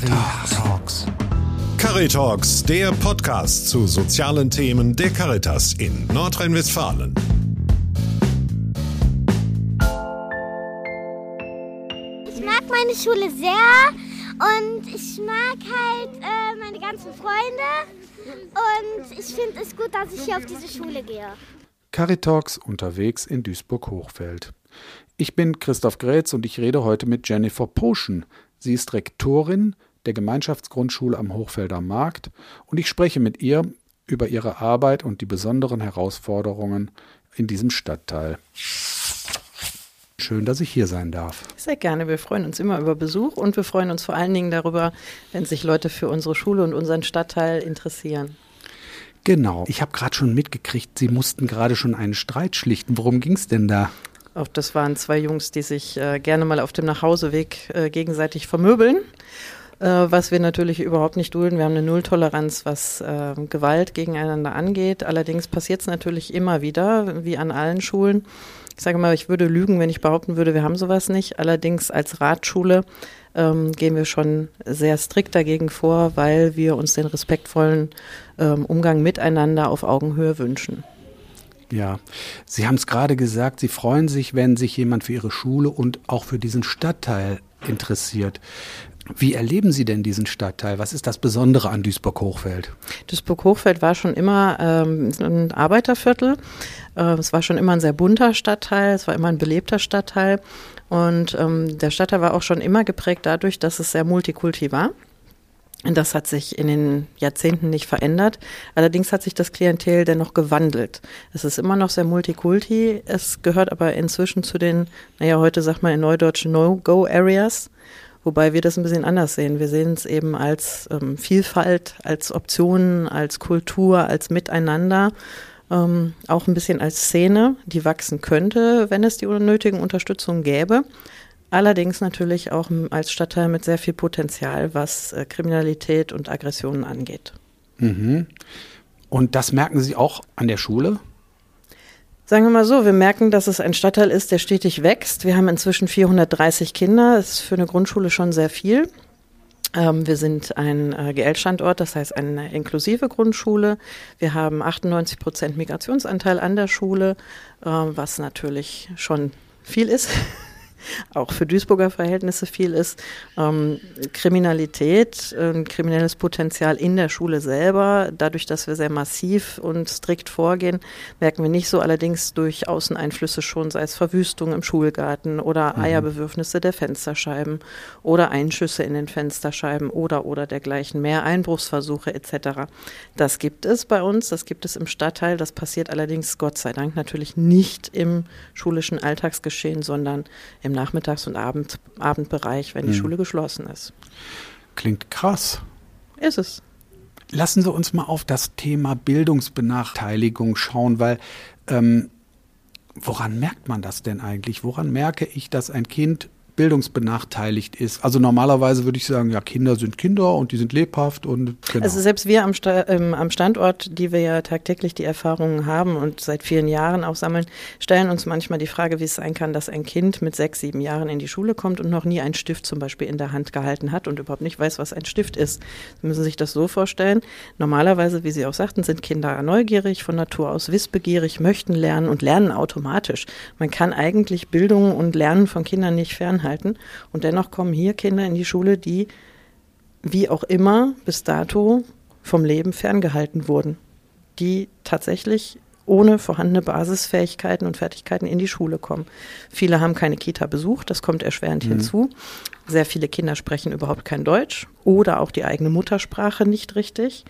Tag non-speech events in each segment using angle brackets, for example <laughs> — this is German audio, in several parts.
Caritalks. Caritalks, der Podcast zu sozialen Themen der Caritas in Nordrhein-Westfalen. Ich mag meine Schule sehr und ich mag halt äh, meine ganzen Freunde und ich finde es gut, dass ich hier auf diese Schule gehe. Caritalks unterwegs in Duisburg-Hochfeld. Ich bin Christoph Grätz und ich rede heute mit Jennifer Poschen. Sie ist Rektorin der Gemeinschaftsgrundschule am Hochfelder Markt und ich spreche mit ihr über ihre Arbeit und die besonderen Herausforderungen in diesem Stadtteil. Schön, dass ich hier sein darf. Sehr gerne. Wir freuen uns immer über Besuch und wir freuen uns vor allen Dingen darüber, wenn sich Leute für unsere Schule und unseren Stadtteil interessieren. Genau. Ich habe gerade schon mitgekriegt, Sie mussten gerade schon einen Streit schlichten. Worum ging es denn da? Auch das waren zwei Jungs, die sich äh, gerne mal auf dem Nachhauseweg äh, gegenseitig vermöbeln, äh, was wir natürlich überhaupt nicht dulden. Wir haben eine Nulltoleranz, was äh, Gewalt gegeneinander angeht. Allerdings passiert es natürlich immer wieder, wie an allen Schulen. Ich sage mal, ich würde lügen, wenn ich behaupten würde, wir haben sowas nicht. Allerdings als Ratschule ähm, gehen wir schon sehr strikt dagegen vor, weil wir uns den respektvollen ähm, Umgang miteinander auf Augenhöhe wünschen. Ja, Sie haben es gerade gesagt, Sie freuen sich, wenn sich jemand für Ihre Schule und auch für diesen Stadtteil interessiert. Wie erleben Sie denn diesen Stadtteil? Was ist das Besondere an Duisburg-Hochfeld? Duisburg-Hochfeld war schon immer ähm, ein Arbeiterviertel. Äh, es war schon immer ein sehr bunter Stadtteil. Es war immer ein belebter Stadtteil. Und ähm, der Stadtteil war auch schon immer geprägt dadurch, dass es sehr multikulti war. Das hat sich in den Jahrzehnten nicht verändert. Allerdings hat sich das Klientel dennoch gewandelt. Es ist immer noch sehr multikulti. Es gehört aber inzwischen zu den, naja, heute sagt man in Neudeutsch No-Go-Areas. Wobei wir das ein bisschen anders sehen. Wir sehen es eben als ähm, Vielfalt, als Optionen, als Kultur, als Miteinander, ähm, auch ein bisschen als Szene, die wachsen könnte, wenn es die nötigen Unterstützung gäbe. Allerdings natürlich auch als Stadtteil mit sehr viel Potenzial, was äh, Kriminalität und Aggressionen angeht. Mhm. Und das merken Sie auch an der Schule? Sagen wir mal so, wir merken, dass es ein Stadtteil ist, der stetig wächst. Wir haben inzwischen 430 Kinder. Das ist für eine Grundschule schon sehr viel. Ähm, wir sind ein äh, GL-Standort, das heißt eine inklusive Grundschule. Wir haben 98 Prozent Migrationsanteil an der Schule, äh, was natürlich schon viel ist. <laughs> auch für Duisburger Verhältnisse viel ist. Ähm, Kriminalität, äh, kriminelles Potenzial in der Schule selber, dadurch, dass wir sehr massiv und strikt vorgehen, merken wir nicht so. Allerdings durch Außeneinflüsse schon, sei es Verwüstung im Schulgarten oder mhm. Eierbewürfnisse der Fensterscheiben oder Einschüsse in den Fensterscheiben oder oder dergleichen mehr, Einbruchsversuche etc. Das gibt es bei uns, das gibt es im Stadtteil. Das passiert allerdings Gott sei Dank natürlich nicht im schulischen Alltagsgeschehen, sondern im im Nachmittags- und Abend, Abendbereich, wenn die hm. Schule geschlossen ist. Klingt krass. Ist es. Lassen Sie uns mal auf das Thema Bildungsbenachteiligung schauen, weil ähm, woran merkt man das denn eigentlich? Woran merke ich, dass ein Kind bildungsbenachteiligt ist. Also normalerweise würde ich sagen, ja, Kinder sind Kinder und die sind lebhaft und genau. Also selbst wir am, Sta ähm, am Standort, die wir ja tagtäglich die Erfahrungen haben und seit vielen Jahren auch sammeln, stellen uns manchmal die Frage, wie es sein kann, dass ein Kind mit sechs, sieben Jahren in die Schule kommt und noch nie einen Stift zum Beispiel in der Hand gehalten hat und überhaupt nicht weiß, was ein Stift ist. Sie müssen sich das so vorstellen. Normalerweise, wie Sie auch sagten, sind Kinder neugierig, von Natur aus wissbegierig, möchten lernen und lernen automatisch. Man kann eigentlich Bildung und Lernen von Kindern nicht fernhalten halten. Und dennoch kommen hier Kinder in die Schule, die wie auch immer bis dato vom Leben ferngehalten wurden, die tatsächlich ohne vorhandene Basisfähigkeiten und Fertigkeiten in die Schule kommen. Viele haben keine Kita besucht, das kommt erschwerend mhm. hinzu. Sehr viele Kinder sprechen überhaupt kein Deutsch oder auch die eigene Muttersprache nicht richtig.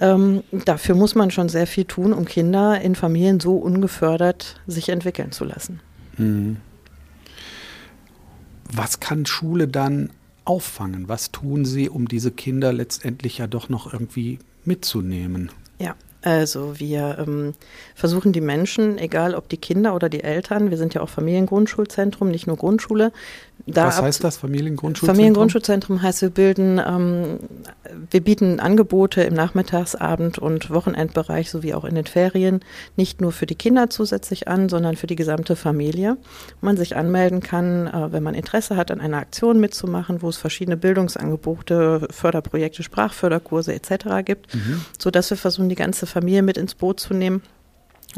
Ähm, dafür muss man schon sehr viel tun, um Kinder in Familien so ungefördert sich entwickeln zu lassen. Mhm was kann Schule dann auffangen? Was tun sie, um diese Kinder letztendlich ja doch noch irgendwie mitzunehmen? Ja, also wir ähm, versuchen die Menschen, egal ob die Kinder oder die Eltern, wir sind ja auch Familiengrundschulzentrum, nicht nur Grundschule, Da Was heißt das, Familiengrundschulzentrum? Familiengrundschulzentrum heißt, wir bilden, ähm, wir bieten Angebote im Nachmittagsabend- und Wochenendbereich sowie auch in den Ferien nicht nur für die Kinder zusätzlich an, sondern für die gesamte Familie. Man sich anmelden kann, äh, wenn man Interesse hat, an einer Aktion mitzumachen, wo es verschiedene Bildungsangebote, Förderprojekte, Sprachförderkurse etc. gibt, mhm. sodass wir versuchen, die ganze Familie mit ins Boot zu nehmen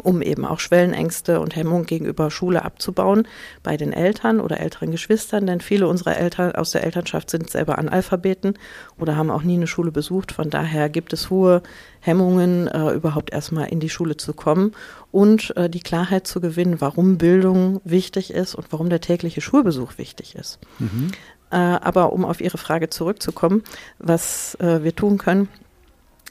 um eben auch Schwellenängste und Hemmungen gegenüber Schule abzubauen bei den Eltern oder älteren Geschwistern, denn viele unserer Eltern aus der Elternschaft sind selber Analphabeten oder haben auch nie eine Schule besucht. Von daher gibt es hohe Hemmungen, äh, überhaupt erstmal in die Schule zu kommen und äh, die Klarheit zu gewinnen, warum Bildung wichtig ist und warum der tägliche Schulbesuch wichtig ist. Mhm. Äh, aber um auf Ihre Frage zurückzukommen, was äh, wir tun können,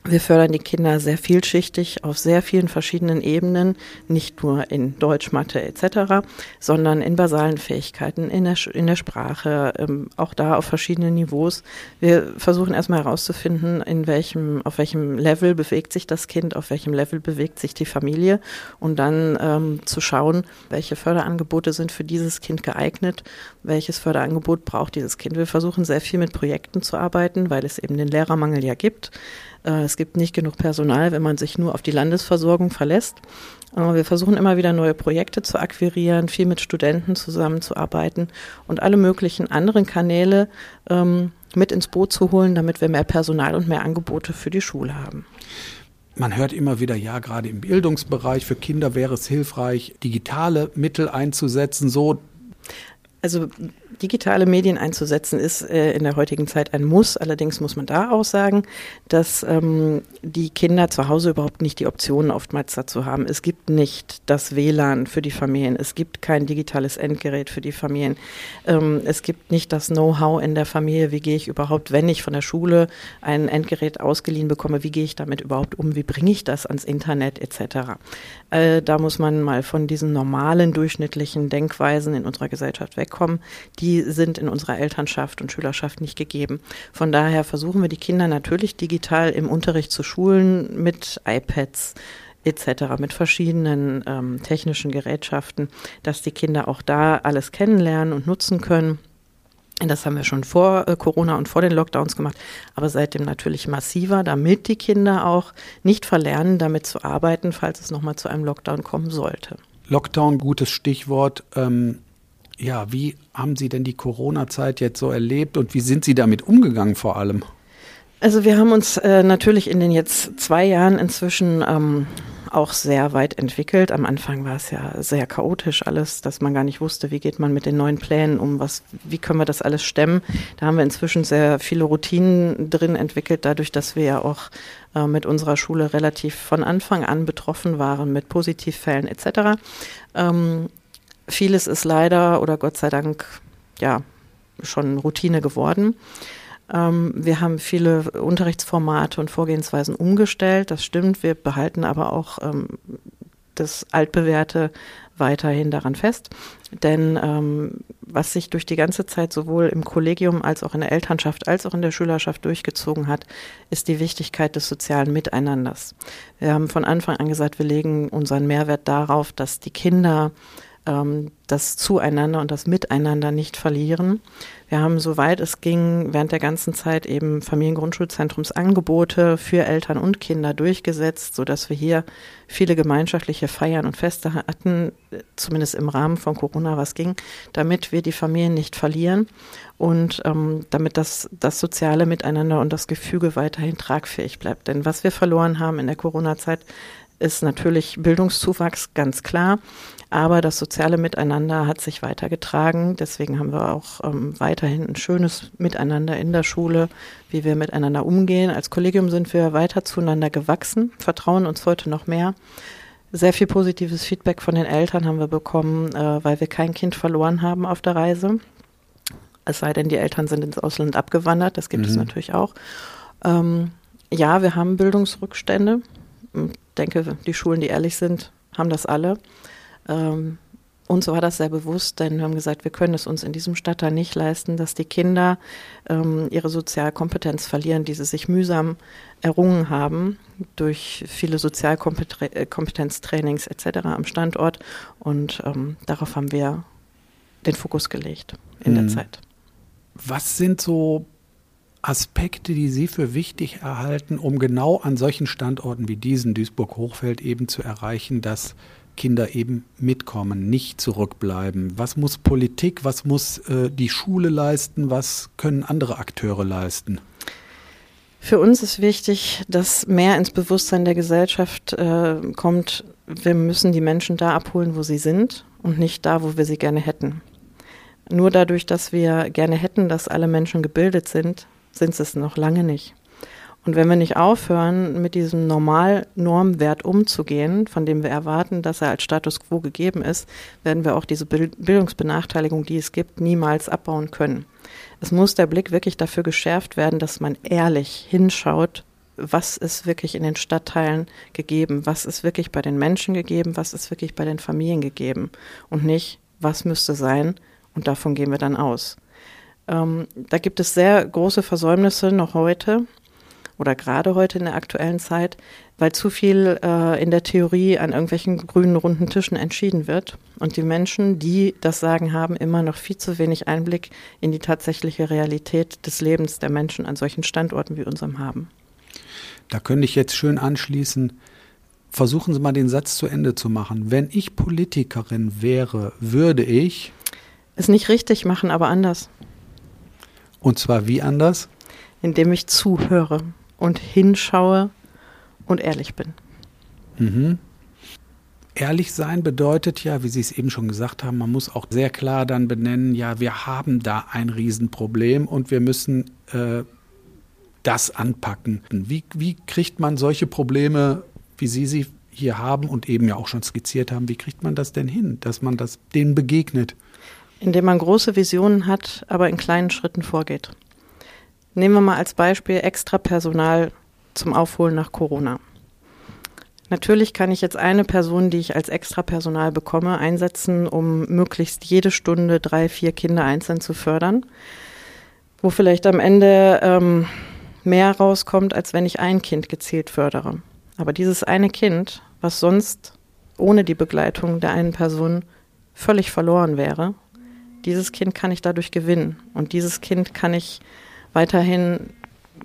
wir fördern die Kinder sehr vielschichtig auf sehr vielen verschiedenen Ebenen, nicht nur in Deutsch, Mathe etc., sondern in basalen Fähigkeiten, in der, in der Sprache, ähm, auch da auf verschiedenen Niveaus. Wir versuchen erstmal herauszufinden, in welchem, auf welchem Level bewegt sich das Kind, auf welchem Level bewegt sich die Familie und dann ähm, zu schauen, welche Förderangebote sind für dieses Kind geeignet, welches Förderangebot braucht dieses Kind. Wir versuchen sehr viel mit Projekten zu arbeiten, weil es eben den Lehrermangel ja gibt. Äh, es gibt nicht genug Personal, wenn man sich nur auf die Landesversorgung verlässt. Wir versuchen immer wieder neue Projekte zu akquirieren, viel mit Studenten zusammenzuarbeiten und alle möglichen anderen Kanäle ähm, mit ins Boot zu holen, damit wir mehr Personal und mehr Angebote für die Schule haben. Man hört immer wieder, ja, gerade im Bildungsbereich für Kinder wäre es hilfreich, digitale Mittel einzusetzen, so also digitale Medien einzusetzen ist äh, in der heutigen Zeit ein Muss. Allerdings muss man da auch sagen, dass ähm, die Kinder zu Hause überhaupt nicht die Optionen oftmals dazu haben. Es gibt nicht das WLAN für die Familien. Es gibt kein digitales Endgerät für die Familien. Ähm, es gibt nicht das Know-how in der Familie. Wie gehe ich überhaupt, wenn ich von der Schule ein Endgerät ausgeliehen bekomme, wie gehe ich damit überhaupt um? Wie bringe ich das ans Internet etc.? Äh, da muss man mal von diesen normalen durchschnittlichen Denkweisen in unserer Gesellschaft weg wegkommen, die sind in unserer Elternschaft und Schülerschaft nicht gegeben. Von daher versuchen wir die Kinder natürlich digital im Unterricht zu schulen mit iPads etc., mit verschiedenen ähm, technischen Gerätschaften, dass die Kinder auch da alles kennenlernen und nutzen können. Das haben wir schon vor äh, Corona und vor den Lockdowns gemacht, aber seitdem natürlich massiver, damit die Kinder auch nicht verlernen, damit zu arbeiten, falls es nochmal zu einem Lockdown kommen sollte. Lockdown, gutes Stichwort. Ähm, ja, wie haben Sie denn die Corona-Zeit jetzt so erlebt und wie sind Sie damit umgegangen vor allem? Also wir haben uns äh, natürlich in den jetzt zwei Jahren inzwischen ähm, auch sehr weit entwickelt. Am Anfang war es ja sehr chaotisch alles, dass man gar nicht wusste, wie geht man mit den neuen Plänen um, was, wie können wir das alles stemmen. Da haben wir inzwischen sehr viele Routinen drin entwickelt, dadurch, dass wir ja auch äh, mit unserer Schule relativ von Anfang an betroffen waren mit Positivfällen etc. Vieles ist leider oder Gott sei Dank ja schon Routine geworden. Ähm, wir haben viele Unterrichtsformate und Vorgehensweisen umgestellt. Das stimmt. Wir behalten aber auch ähm, das altbewährte weiterhin daran fest. Denn ähm, was sich durch die ganze Zeit sowohl im Kollegium als auch in der Elternschaft als auch in der Schülerschaft durchgezogen hat, ist die Wichtigkeit des sozialen Miteinanders. Wir haben von Anfang an gesagt, wir legen unseren Mehrwert darauf, dass die Kinder ähm, das Zueinander und das Miteinander nicht verlieren. Wir haben, soweit es ging, während der ganzen Zeit eben Familiengrundschulzentrumsangebote für Eltern und Kinder durchgesetzt, sodass wir hier viele gemeinschaftliche Feiern und Feste hatten, zumindest im Rahmen von Corona was ging, damit wir die Familien nicht verlieren und ähm, damit das, das soziale Miteinander und das Gefüge weiterhin tragfähig bleibt. Denn was wir verloren haben in der Corona-Zeit, ist natürlich Bildungszuwachs, ganz klar. Aber das soziale Miteinander hat sich weitergetragen. Deswegen haben wir auch ähm, weiterhin ein schönes Miteinander in der Schule, wie wir miteinander umgehen. Als Kollegium sind wir weiter zueinander gewachsen, vertrauen uns heute noch mehr. Sehr viel positives Feedback von den Eltern haben wir bekommen, äh, weil wir kein Kind verloren haben auf der Reise. Es sei denn, die Eltern sind ins Ausland abgewandert, das gibt mhm. es natürlich auch. Ähm, ja, wir haben Bildungsrückstände. Ich denke, die Schulen, die ehrlich sind, haben das alle. Ähm, uns war das sehr bewusst, denn wir haben gesagt, wir können es uns in diesem Stadtteil nicht leisten, dass die Kinder ähm, ihre Sozialkompetenz verlieren, die sie sich mühsam errungen haben durch viele Sozialkompetenztrainings etc. am Standort. Und ähm, darauf haben wir den Fokus gelegt in der Mhm. Zeit. Was sind so Aspekte, die Sie für wichtig erhalten, um genau an solchen Standorten wie diesen Duisburg-Hochfeld eben zu erreichen, dass Kinder eben mitkommen, nicht zurückbleiben? Was muss Politik, was muss äh, die Schule leisten, was können andere Akteure leisten? Für uns ist wichtig, dass mehr ins Bewusstsein der Gesellschaft äh, kommt, wir müssen die Menschen da abholen, wo sie sind und nicht da, wo wir sie gerne hätten. Nur dadurch, dass wir gerne hätten, dass alle Menschen gebildet sind, sind sie es noch lange nicht. Und wenn wir nicht aufhören, mit diesem Normalnormwert umzugehen, von dem wir erwarten, dass er als Status quo gegeben ist, werden wir auch diese Bild Bildungsbenachteiligung, die es gibt, niemals abbauen können. Es muss der Blick wirklich dafür geschärft werden, dass man ehrlich hinschaut, was ist wirklich in den Stadtteilen gegeben, was ist wirklich bei den Menschen gegeben, was ist wirklich bei den Familien gegeben und nicht, was müsste sein und davon gehen wir dann aus. Ähm, da gibt es sehr große Versäumnisse noch heute oder gerade heute in der aktuellen Zeit, weil zu viel äh, in der Theorie an irgendwelchen grünen runden Tischen entschieden wird und die Menschen, die das Sagen haben, immer noch viel zu wenig Einblick in die tatsächliche Realität des Lebens der Menschen an solchen Standorten wie unserem haben. Da könnte ich jetzt schön anschließen. Versuchen Sie mal den Satz zu Ende zu machen. Wenn ich Politikerin wäre, würde ich, Es nicht richtig machen, aber anders, und zwar wie anders? indem ich zuhöre und hinschaue und ehrlich bin. Mhm. Ehrlich sein bedeutet ja, wie Sie es eben schon gesagt haben, man muss auch sehr klar dann benennen, ja, wir haben da ein Riesenproblem und wir müssen äh, das anpacken. Wie, wie kriegt man solche Probleme, wie Sie sie hier haben und eben ja auch schon skizziert haben, wie kriegt man das denn hin, dass man das denen begegnet? Indem man große Visionen hat, aber in kleinen Schritten vorgeht. Nehmen wir mal als Beispiel extra Personal zum Aufholen nach Corona. Natürlich kann ich jetzt eine Person, die ich als extra Personal bekomme, einsetzen, um möglichst jede Stunde drei, vier Kinder einzeln zu fördern, wo vielleicht am Ende ähm, mehr rauskommt, als wenn ich ein Kind gezielt fördere. Aber dieses eine Kind, was sonst ohne die Begleitung der einen Person völlig verloren wäre, dieses Kind kann ich dadurch gewinnen. Und dieses Kind kann ich weiterhin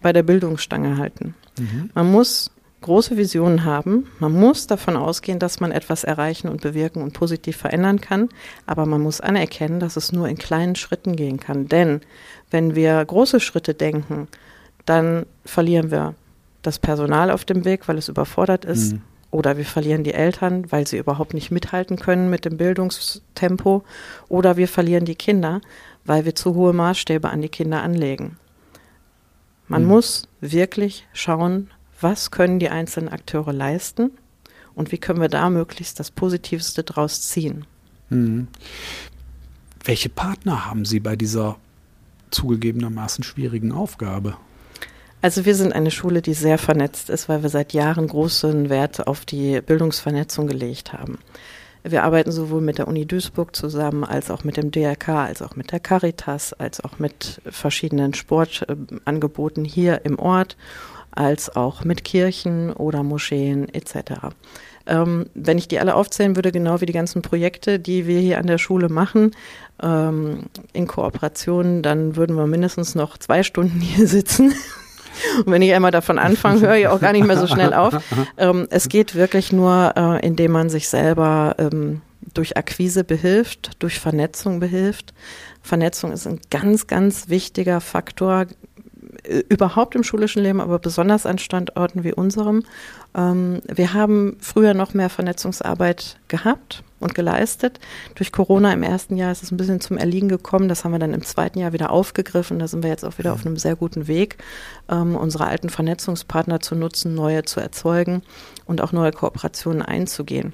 bei der Bildungsstange halten. Mhm. Man muss große Visionen haben. Man muss davon ausgehen, dass man etwas erreichen und bewirken und positiv verändern kann. Aber man muss anerkennen, dass es nur in kleinen Schritten gehen kann. Denn wenn wir große Schritte denken, dann verlieren wir das Personal auf dem Weg, weil es überfordert ist. Mhm. Oder wir verlieren die Eltern, weil sie überhaupt nicht mithalten können mit dem Bildungstempo. Oder wir verlieren die Kinder, weil wir zu hohe Maßstäbe an die Kinder anlegen. Man Mhm. muss wirklich schauen, was können die einzelnen Akteure leisten und wie können wir da möglichst das Positivste draus ziehen. Mhm. Welche Partner haben Sie bei dieser zugegebenermaßen schwierigen Aufgabe? Also wir sind eine Schule, die sehr vernetzt ist, weil wir seit Jahren großen Wert auf die Bildungsvernetzung gelegt haben. Wir arbeiten sowohl mit der Uni Duisburg zusammen, als auch mit dem DRK, als auch mit der Caritas, als auch mit verschiedenen Sportangeboten hier im Ort, als auch mit Kirchen oder Moscheen etc. Ähm, wenn ich die alle aufzählen würde, genau wie die ganzen Projekte, die wir hier an der Schule machen, ähm, in Kooperation, dann würden wir mindestens noch zwei Stunden hier sitzen. <laughs> Und wenn ich einmal davon anfange, höre ich auch gar nicht mehr so schnell auf. Ähm, es geht wirklich nur, äh, indem man sich selber ähm, durch Akquise behilft, durch Vernetzung behilft. Vernetzung ist ein ganz, ganz wichtiger Faktor äh, überhaupt im schulischen Leben, aber besonders an Standorten wie unserem. Ähm, wir haben früher noch mehr Vernetzungsarbeit gehabt und geleistet. Durch Corona im ersten Jahr ist es ein bisschen zum Erliegen gekommen. Das haben wir dann im zweiten Jahr wieder aufgegriffen. Da sind wir jetzt auch wieder auf einem sehr guten Weg, ähm, unsere alten Vernetzungspartner zu nutzen, neue zu erzeugen und auch neue Kooperationen einzugehen.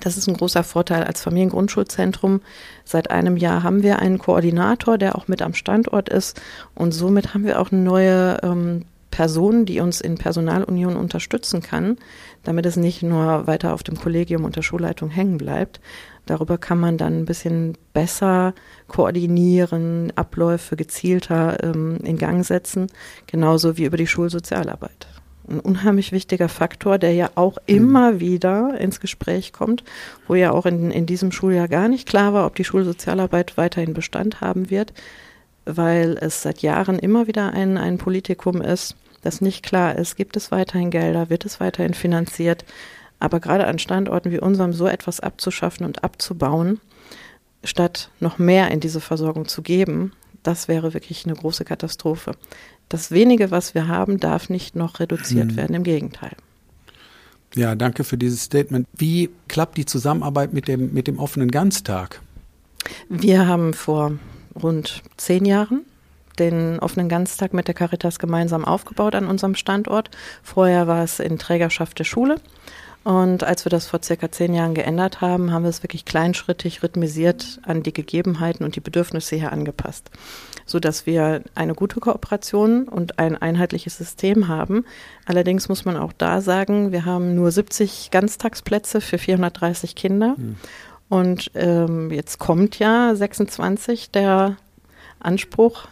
Das ist ein großer Vorteil als Familiengrundschulzentrum. Seit einem Jahr haben wir einen Koordinator, der auch mit am Standort ist. Und somit haben wir auch eine neue ähm, Person, die uns in Personalunion unterstützen kann, damit es nicht nur weiter auf dem Kollegium und der Schulleitung hängen bleibt. Darüber kann man dann ein bisschen besser koordinieren, Abläufe gezielter ähm, in Gang setzen, genauso wie über die Schulsozialarbeit. ein unheimlich wichtiger Faktor, der ja auch immer wieder ins Gespräch kommt, wo ja auch in, in diesem Schuljahr gar nicht klar war, ob die Schulsozialarbeit weiterhin Bestand haben wird, weil es seit Jahren immer wieder ein, ein Politikum ist, das nicht klar ist, gibt es weiterhin Gelder, wird es weiterhin finanziert. Aber gerade an Standorten wie unserem so etwas abzuschaffen und abzubauen, statt noch mehr in diese Versorgung zu geben, das wäre wirklich eine große Katastrophe. Das wenige, was wir haben, darf nicht noch reduziert hm. werden, im Gegenteil. Ja, danke für dieses Statement. Wie klappt die Zusammenarbeit mit dem, mit dem offenen Ganztag? Wir haben vor rund zehn Jahren den offenen Ganztag mit der Caritas gemeinsam aufgebaut an unserem Standort. Vorher war es in Trägerschaft der Schule. Und als wir das vor circa zehn Jahren geändert haben, haben wir es wirklich kleinschrittig rhythmisiert an die Gegebenheiten und die Bedürfnisse hier angepasst, so dass wir eine gute Kooperation und ein einheitliches System haben. Allerdings muss man auch da sagen, wir haben nur 70 Ganztagsplätze für 430 Kinder. Mhm. Und ähm, jetzt kommt ja 26 der Anspruch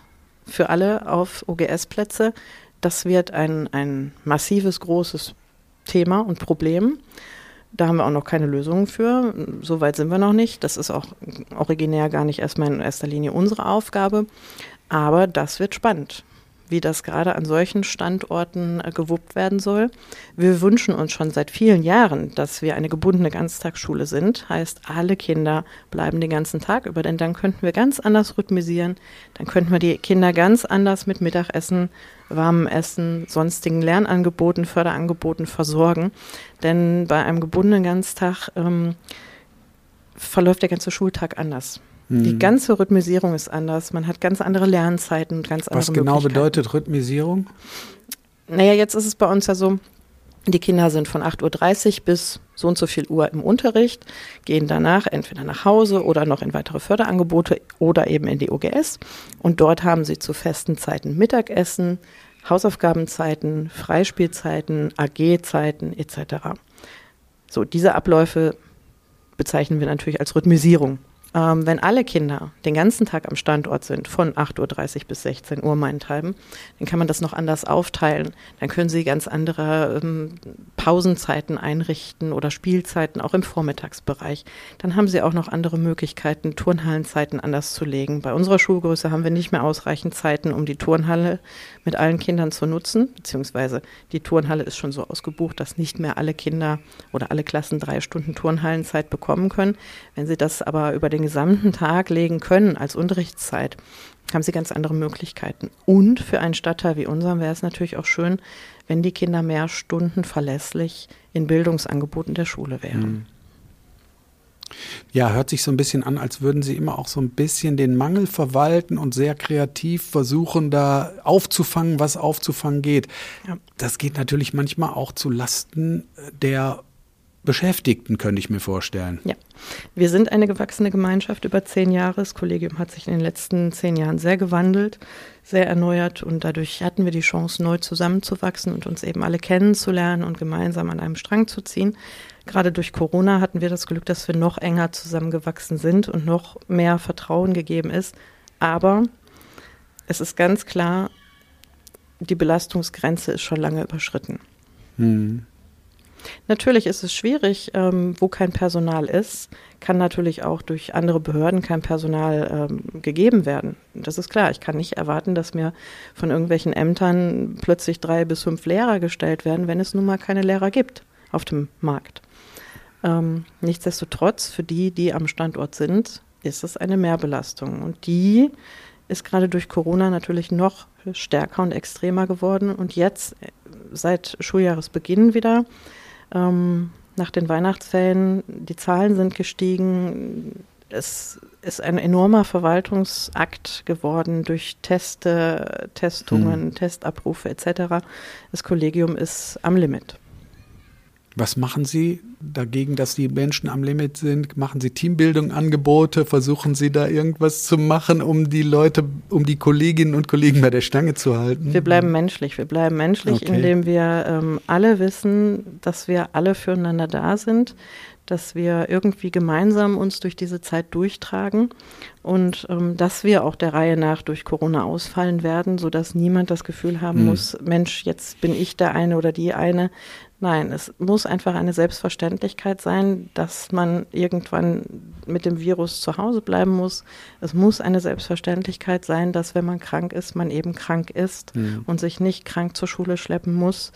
für alle auf OGS-Plätze. Das wird ein, ein massives, großes Thema und Problem. Da haben wir auch noch keine Lösungen für. So weit sind wir noch nicht. Das ist auch originär gar nicht erstmal in erster Linie unsere Aufgabe. Aber das wird spannend wie das gerade an solchen Standorten äh, gewuppt werden soll. Wir wünschen uns schon seit vielen Jahren, dass wir eine gebundene Ganztagsschule sind. Heißt, alle Kinder bleiben den ganzen Tag über, denn dann könnten wir ganz anders rhythmisieren. Dann könnten wir die Kinder ganz anders mit Mittagessen, warmem Essen, sonstigen Lernangeboten, Förderangeboten versorgen. Denn bei einem gebundenen Ganztag ähm, verläuft der ganze Schultag anders. Die mhm. ganze Rhythmisierung ist anders. Man hat ganz andere Lernzeiten und ganz andere Was genau bedeutet Rhythmisierung? Naja, jetzt ist es bei uns ja so, die Kinder sind von 8.30 Uhr bis so und so viel Uhr im Unterricht, gehen danach entweder nach Hause oder noch in weitere Förderangebote oder eben in die OGS. Und dort haben sie zu festen Zeiten Mittagessen, Hausaufgabenzeiten, Freispielzeiten, AG-Zeiten etc. So, diese Abläufe bezeichnen wir natürlich als Rhythmisierung. Ähm, wenn alle Kinder den ganzen Tag am Standort sind, von 8.30 Uhr bis 16 Uhr meinthalben, dann kann man das noch anders aufteilen. Dann können sie ganz andere ähm, Pausenzeiten einrichten oder Spielzeiten auch im Vormittagsbereich. Dann haben sie auch noch andere Möglichkeiten, Turnhallenzeiten anders zu legen. Bei unserer Schulgröße haben wir nicht mehr ausreichend Zeiten, um die Turnhalle mit allen Kindern zu nutzen, beziehungsweise die Turnhalle ist schon so ausgebucht, dass nicht mehr alle Kinder oder alle Klassen drei Stunden Turnhallenzeit bekommen können. Wenn sie das aber über den den gesamten Tag legen können als Unterrichtszeit, haben sie ganz andere Möglichkeiten. Und für einen Stadtteil wie unserem wäre es natürlich auch schön, wenn die Kinder mehr Stunden verlässlich in Bildungsangeboten der Schule wären. Hm. Ja, hört sich so ein bisschen an, als würden Sie immer auch so ein bisschen den Mangel verwalten und sehr kreativ versuchen, da aufzufangen, was aufzufangen geht. Ja. Das geht natürlich manchmal auch zu Lasten der Beschäftigten, könnte ich mir vorstellen. Ja, wir sind eine gewachsene Gemeinschaft über zehn Jahre. Das Kollegium hat sich in den letzten zehn Jahren sehr gewandelt, sehr erneuert und dadurch hatten wir die Chance, neu zusammenzuwachsen und uns eben alle kennenzulernen und gemeinsam an einem Strang zu ziehen. Gerade durch Corona hatten wir das Glück, dass wir noch enger zusammengewachsen sind und noch mehr Vertrauen gegeben ist. Aber es ist ganz klar, die Belastungsgrenze ist schon lange überschritten. Hm. Natürlich ist es schwierig, ähm, wo kein Personal ist, kann natürlich auch durch andere Behörden kein Personal ähm, gegeben werden. Das ist klar. Ich kann nicht erwarten, dass mir von irgendwelchen Ämtern plötzlich drei bis fünf Lehrer gestellt werden, wenn es nun mal keine Lehrer gibt auf dem Markt. Ähm, nichtsdestotrotz, für die, die am Standort sind, ist es eine Mehrbelastung. Und die ist gerade durch Corona natürlich noch stärker und extremer geworden. Und jetzt, äh, seit Schuljahresbeginn wieder, ähm, nach den Weihnachtsferien. Die Zahlen sind gestiegen. Es ist ein enormer Verwaltungsakt geworden durch Teste, Testungen, hm. Testabrufe etc. Das Kollegium ist am Limit. Was machen Sie dagegen, dass die Menschen am Limit sind? Machen Sie Teambildung, Angebote? Versuchen Sie da irgendwas zu machen, um die Leute, um die Kolleginnen und Kollegen bei der Stange zu halten? Wir bleiben menschlich. Wir bleiben menschlich, okay. indem wir ähm, alle wissen, dass wir alle füreinander da sind, dass wir irgendwie gemeinsam uns durch diese Zeit durchtragen und ähm, dass wir auch der Reihe nach durch Corona ausfallen werden, sodass niemand das Gefühl haben mhm. muss, Mensch, jetzt bin ich der eine oder die eine. Nein, es muss einfach eine Selbstverständlichkeit sein, dass man irgendwann mit dem Virus zu Hause bleiben muss. Es muss eine Selbstverständlichkeit sein, dass wenn man krank ist, man eben krank ist mhm. und sich nicht krank zur Schule schleppen muss.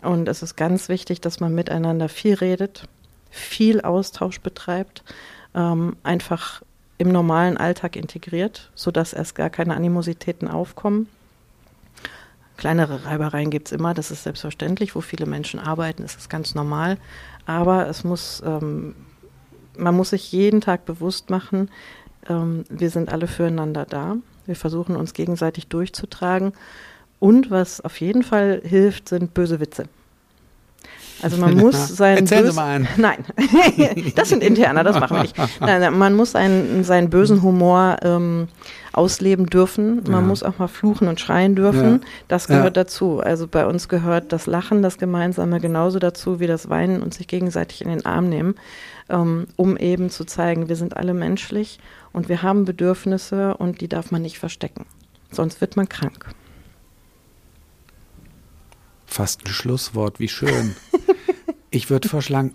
Und es ist ganz wichtig, dass man miteinander viel redet, viel Austausch betreibt, ähm, einfach im normalen Alltag integriert, sodass erst gar keine Animositäten aufkommen. Kleinere Reibereien gibt es immer, das ist selbstverständlich, wo viele Menschen arbeiten, ist es ganz normal. Aber es muss, ähm, man muss sich jeden Tag bewusst machen, ähm, wir sind alle füreinander da. Wir versuchen uns gegenseitig durchzutragen. Und was auf jeden Fall hilft, sind böse Witze. Also man muss <laughs> sein Erzählen Sie mal einen. <laughs> Nein, <laughs> das sind interner, das machen wir nicht. Nein, man muss einen, seinen bösen Humor ähm, ausleben dürfen. Man ja. muss auch mal fluchen und schreien dürfen. Ja. Das gehört ja. dazu. Also bei uns gehört das Lachen, das Gemeinsame genauso dazu wie das Weinen und sich gegenseitig in den Arm nehmen, ähm, um eben zu zeigen, wir sind alle menschlich und wir haben Bedürfnisse und die darf man nicht verstecken. Sonst wird man krank. Fast ein Schlusswort, wie schön. <laughs> ich würde vorschlagen,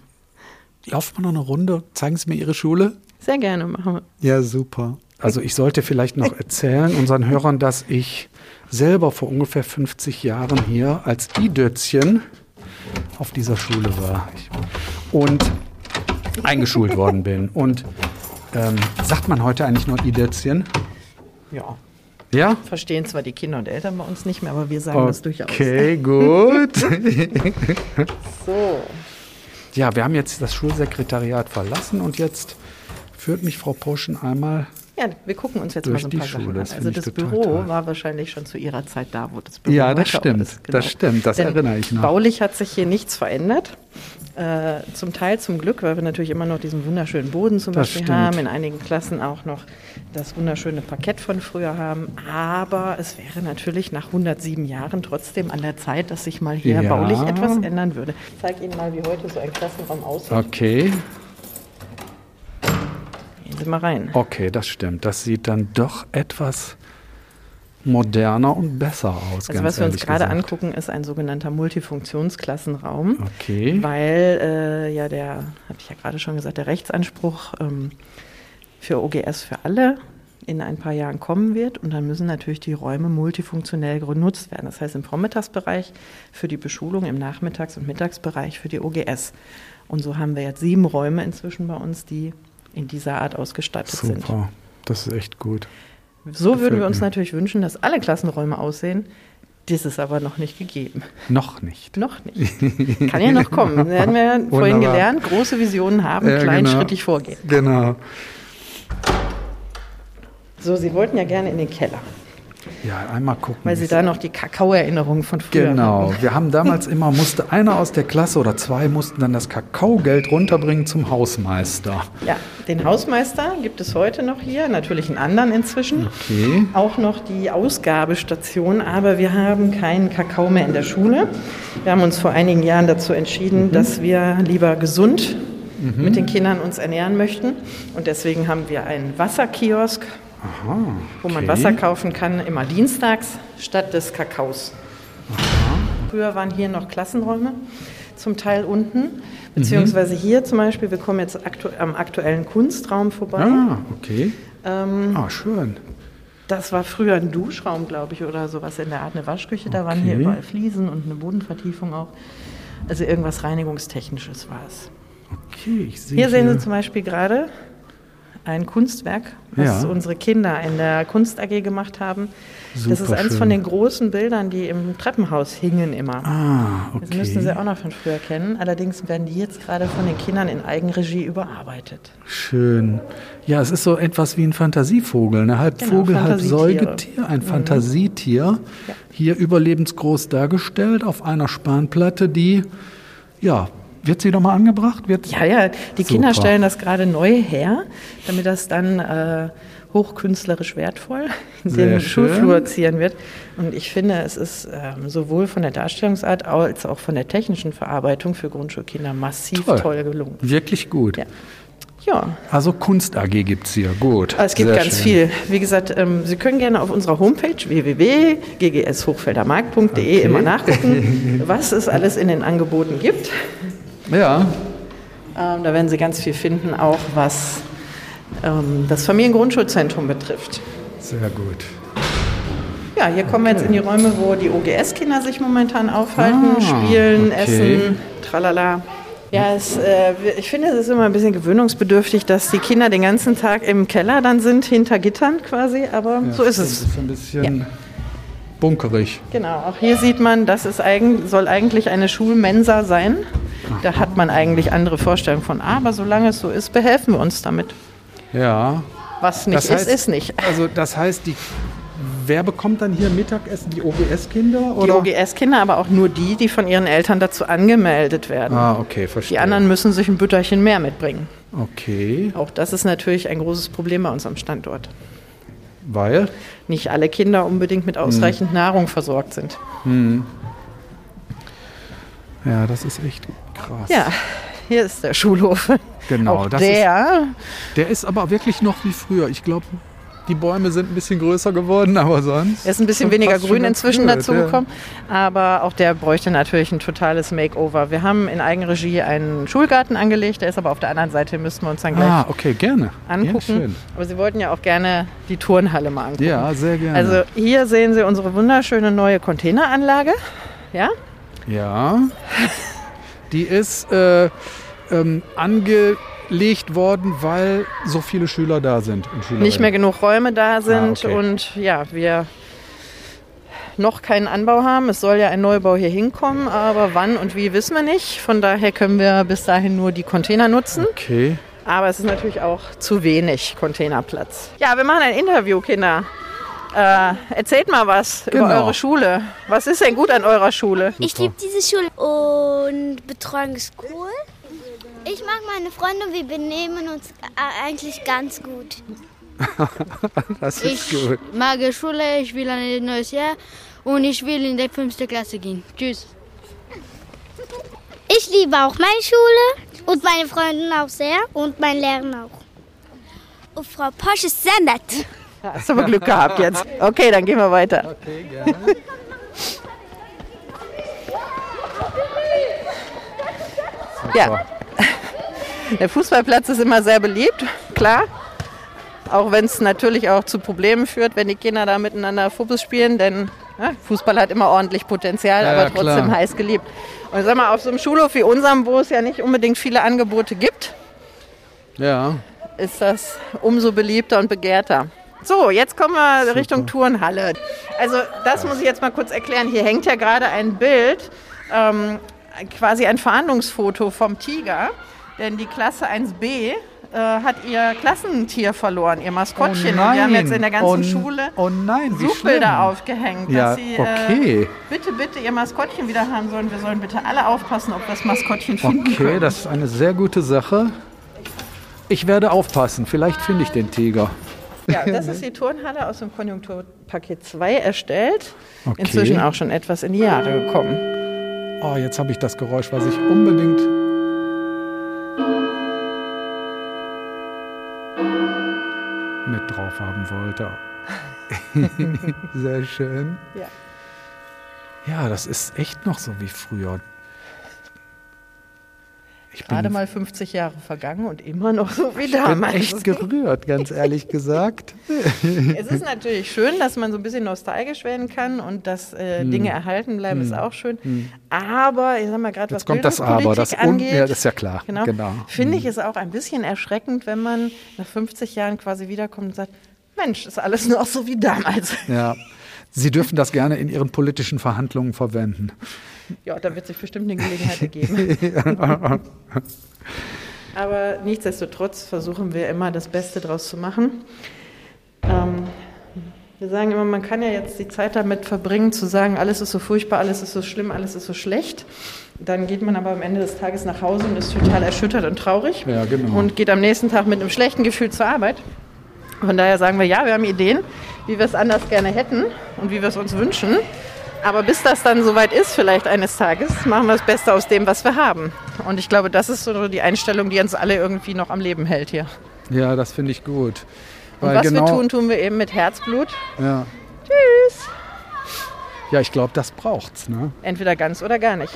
laufen wir noch eine Runde, zeigen Sie mir Ihre Schule? Sehr gerne, machen wir. Ja, super. Also ich sollte vielleicht noch erzählen unseren Hörern, dass ich selber vor ungefähr 50 Jahren hier als Idötzchen auf dieser Schule war und eingeschult worden bin. Und ähm, sagt man heute eigentlich nur Idötzchen? Ja. Ja? Verstehen zwar die Kinder und Eltern bei uns nicht mehr, aber wir sagen okay, das durchaus. Okay, gut. <laughs> <laughs> so. Ja, wir haben jetzt das Schulsekretariat verlassen und jetzt führt mich Frau Poschen einmal ja, wir gucken uns jetzt mal so ein paar Sachen an. Also das Büro toll. war wahrscheinlich schon zu ihrer Zeit da, wo das Büro Ja, das stimmt. Ist, genau. Das stimmt, das Denn erinnere ich noch. Baulich hat sich hier nichts verändert. Äh, zum Teil zum Glück, weil wir natürlich immer noch diesen wunderschönen Boden zum das Beispiel stimmt. haben, in einigen Klassen auch noch das wunderschöne Parkett von früher haben. Aber es wäre natürlich nach 107 Jahren trotzdem an der Zeit, dass sich mal hier ja. baulich etwas ändern würde. Ich zeige Ihnen mal, wie heute so ein Klassenraum aussieht. Okay. Gehen Sie mal rein. Okay, das stimmt. Das sieht dann doch etwas moderner und besser aus. Also was wir uns gerade angucken, ist ein sogenannter Multifunktionsklassenraum. Okay. Weil äh, ja der, habe ich ja gerade schon gesagt, der Rechtsanspruch ähm, für OGS für alle in ein paar Jahren kommen wird und dann müssen natürlich die Räume multifunktionell genutzt werden. Das heißt im Vormittagsbereich für die Beschulung, im Nachmittags- und Mittagsbereich für die OGS. Und so haben wir jetzt sieben Räume inzwischen bei uns, die in dieser Art ausgestattet Super. sind. Super, das ist echt gut. So würden wir uns natürlich wünschen, dass alle Klassenräume aussehen. Das ist aber noch nicht gegeben. Noch nicht. Noch nicht. <laughs> Kann ja noch kommen. Wir haben ja vorhin gelernt, große Visionen haben, ja, kleinschrittig genau. vorgehen. Genau. So, Sie wollten ja gerne in den Keller. Ja, einmal gucken. Weil Sie da noch die Kakao-Erinnerungen von früher Genau. Haben. Wir haben damals immer, musste einer aus der Klasse oder zwei mussten dann das Kakaogeld runterbringen zum Hausmeister. Ja, den Hausmeister gibt es heute noch hier, natürlich einen anderen inzwischen. Okay. Auch noch die Ausgabestation, aber wir haben keinen Kakao mehr in der Schule. Wir haben uns vor einigen Jahren dazu entschieden, mhm. dass wir lieber gesund mhm. mit den Kindern uns ernähren möchten. Und deswegen haben wir einen Wasserkiosk Aha, okay. wo man Wasser kaufen kann, immer dienstags statt des Kakaos. Aha. Früher waren hier noch Klassenräume, zum Teil unten, beziehungsweise mhm. hier zum Beispiel, wir kommen jetzt aktu am aktuellen Kunstraum vorbei. Ah, okay. Ähm, ah, schön. Das war früher ein Duschraum, glaube ich, oder sowas in der Art, eine Waschküche. Da okay. waren hier überall Fliesen und eine Bodenvertiefung auch. Also irgendwas Reinigungstechnisches war es. Okay, ich sehe. Hier sehen Sie zum Beispiel gerade ein Kunstwerk, was ja. unsere Kinder in der Kunst AG gemacht haben. Super das ist eines schön. von den großen Bildern, die im Treppenhaus hingen immer. Ah, okay. Das müssten Sie auch noch von früher kennen. Allerdings werden die jetzt gerade von den Kindern in Eigenregie überarbeitet. Schön. Ja, es ist so etwas wie ein Fantasievogel, ne? halb genau, Vogel, halb Säugetier, ein mhm. Fantasietier. Ja. Hier überlebensgroß dargestellt auf einer Spanplatte, die ja wird sie nochmal angebracht? Wird Ja, ja, die Super. Kinder stellen das gerade neu her, damit das dann äh, hochkünstlerisch wertvoll in Sehr den schön. Schulflur zieren wird. Und ich finde, es ist ähm, sowohl von der Darstellungsart als auch von der technischen Verarbeitung für Grundschulkinder massiv Toll. toll, gelungen. Wirklich gut. Ja. Ja, Also Kunst AG gibt es hier. Gut. es gibt Sehr ganz schön. viel. Wie gesagt, ähm, Sie können gerne auf unserer Homepage www.ggshochfeldermarkt.de Okay. immer nachgucken, <laughs> was es alles in den Angeboten gibt. Ja, Ähm, da werden Sie ganz viel finden, auch was ähm, das Familiengrundschulzentrum betrifft. sehr gut. Ja, hier kommen wir jetzt in die Räume, wo die OGS-Kinder sich momentan aufhalten, Ah, spielen, okay. essen, tralala. Ja, es, äh, ich finde, es ist immer ein bisschen gewöhnungsbedürftig, dass die Kinder den ganzen Tag im Keller dann sind, hinter Gittern quasi, aber so ist Das es. ist ein bisschen bunkerig. Genau, auch hier sieht man, das ist eigen, soll eigentlich eine Schulmensa sein. Da hat man eigentlich andere Vorstellungen von, aber solange es so ist, behelfen wir uns damit. Ja. Was nicht Das heißt- ist, ist nicht. Also das heißt, die, wer bekommt dann hier Mittagessen? Die OGS-Kinder? Die? OGS-Kinder, aber auch nur die, die von ihren Eltern dazu angemeldet werden. Ah, okay, verstehe. Die anderen müssen sich ein Bütterchen mehr mitbringen. Okay, Auch das ist natürlich ein großes Problem bei uns am Standort. weil? Nicht alle Kinder unbedingt mit ausreichend Nahrung versorgt sind. Ja, das ist echt krass. Ja, hier ist der Schulhof. Genau, auch das der. Der ist aber wirklich noch wie früher. Ich glaube, die Bäume sind ein bisschen größer geworden, <laughs> aber sonst. Er ist ein bisschen weniger grün inzwischen gut, dazu ja. gekommen, aber auch der bräuchte natürlich ein totales Makeover. Wir haben in Eigenregie einen Schulgarten angelegt, der ist aber auf der anderen Seite, müssten wir uns dann gleich Ah, okay, gerne. angucken. Ja, schön. aber Sie wollten ja auch gerne die Turnhalle mal angucken. Ja, sehr gerne. Also hier sehen Sie unsere wunderschöne neue Containeranlage. Ja, ja. <laughs> Die ist äh, ähm, angelegt worden, weil so viele Schüler da sind. Nicht mehr genug Räume da sind Ah, okay. und ja, wir noch keinen Anbau haben. Es soll ja ein Neubau hier hinkommen, aber wann und wie wissen wir nicht. Von daher können wir bis dahin nur die Container nutzen. Okay. Aber es ist natürlich auch zu wenig Containerplatz. Ja, wir machen ein Interview, Kinder. Äh, erzählt mal was über Genau. eure Schule. Was ist denn gut an eurer Schule? Ich liebe diese Schule und Betreuung ist cool. Ich mag meine Freunde und wir benehmen uns äh, eigentlich ganz gut. <laughs> Das ist Ich gut. mag Schule, ich will ein neues Jahr und ich will in die fünfte Klasse gehen. Tschüss. Ich liebe auch meine Schule und meine Freunde auch sehr und mein Lernen auch. Und Frau Posch ist sehr nett. Hast du aber Glück gehabt jetzt. Okay, dann gehen wir weiter. Okay, gerne. Ja. <laughs> Der Fußballplatz ist immer sehr beliebt, klar. Auch wenn es natürlich auch zu Problemen führt, wenn die Kinder da miteinander Fußball spielen, denn ja, Fußball hat immer ordentlich Potenzial, Ja, aber trotzdem klar. heiß geliebt. Und sag mal, auf so einem Schulhof wie unserem, wo es ja nicht unbedingt viele Angebote gibt, Ja. ist das umso beliebter und begehrter. So, jetzt kommen wir Richtung Turnhalle. Also das muss ich jetzt mal kurz erklären. Hier hängt ja gerade ein Bild, ähm, quasi ein Verhandlungsfoto vom Tiger, denn die Klasse 1b äh, hat ihr Klassentier verloren, ihr Maskottchen. Und wir haben jetzt in der ganzen oh, Schule Oh nein, Suchbilder aufgehängt, Ja, dass sie okay. äh, bitte, bitte ihr Maskottchen wieder haben sollen. Wir sollen bitte alle aufpassen, ob wir das Maskottchen finden Okay, können. das ist eine sehr gute Sache. Ich werde aufpassen. Vielleicht finde ich den Tiger. Ja, das ist die Turnhalle aus dem Konjunkturpaket 2 erstellt. Okay. Inzwischen auch schon etwas in die Jahre gekommen. Oh, jetzt habe ich das Geräusch, was ich unbedingt. mit drauf haben wollte. <laughs> Sehr schön. Ja. Ja, das ist echt noch so wie früher. Ich Gerade mal 50 Jahre vergangen und immer noch so wie ich bin damals. echt gerührt, ganz ehrlich gesagt. <laughs> Es ist natürlich schön, dass man so ein bisschen nostalgisch werden kann und dass äh, Hm. Dinge erhalten bleiben, ist auch schön. Aber, ich sag mal gerade, was kommt das Aber. Das, angeht, ja, das ist ja klar. Genau. genau. Finde ich es auch ein bisschen erschreckend, wenn man nach 50 Jahren quasi wiederkommt und sagt, Mensch, ist alles noch so wie damals. Ja. <laughs> Sie dürfen das gerne in Ihren politischen Verhandlungen verwenden. Ja, da wird sich bestimmt eine Gelegenheit ergeben. <laughs> <laughs> Aber nichtsdestotrotz versuchen wir immer das Beste draus zu machen. Ähm, wir sagen immer, man kann ja jetzt die Zeit damit verbringen, zu sagen, alles ist so furchtbar, alles ist so schlimm, alles ist so schlecht. dann geht man aber am Ende des Tages nach Hause und ist total erschüttert und traurig. Ja, genau. Und geht am nächsten Tag mit einem schlechten Gefühl zur Arbeit. Von daher sagen wir, ja, wir haben Ideen, wie wir es anders gerne hätten und wie wir es uns wünschen. Aber bis das dann soweit ist, vielleicht eines Tages, machen wir das Beste aus dem, was wir haben. Und ich glaube, das ist so die Einstellung, die uns alle irgendwie noch am Leben hält hier. Ja, das finde ich gut. Und was genau, wir tun, tun wir eben mit Herzblut. Ja, Tschüss. ja ich glaube, das braucht's. Ne? Entweder ganz oder gar nicht.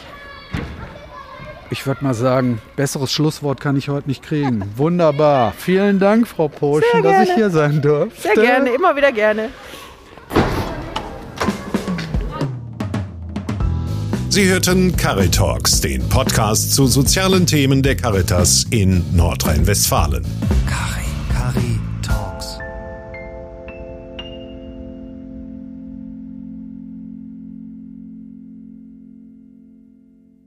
Ich würde mal sagen, besseres Schlusswort kann ich heute nicht kriegen. <laughs> Wunderbar. Vielen Dank, Frau Poschen, dass ich hier sein durfte. Sehr gerne, immer wieder gerne. Sie hörten Caritalks, den Podcast zu sozialen Themen der Caritas in Nordrhein-Westfalen. Cari, Cari,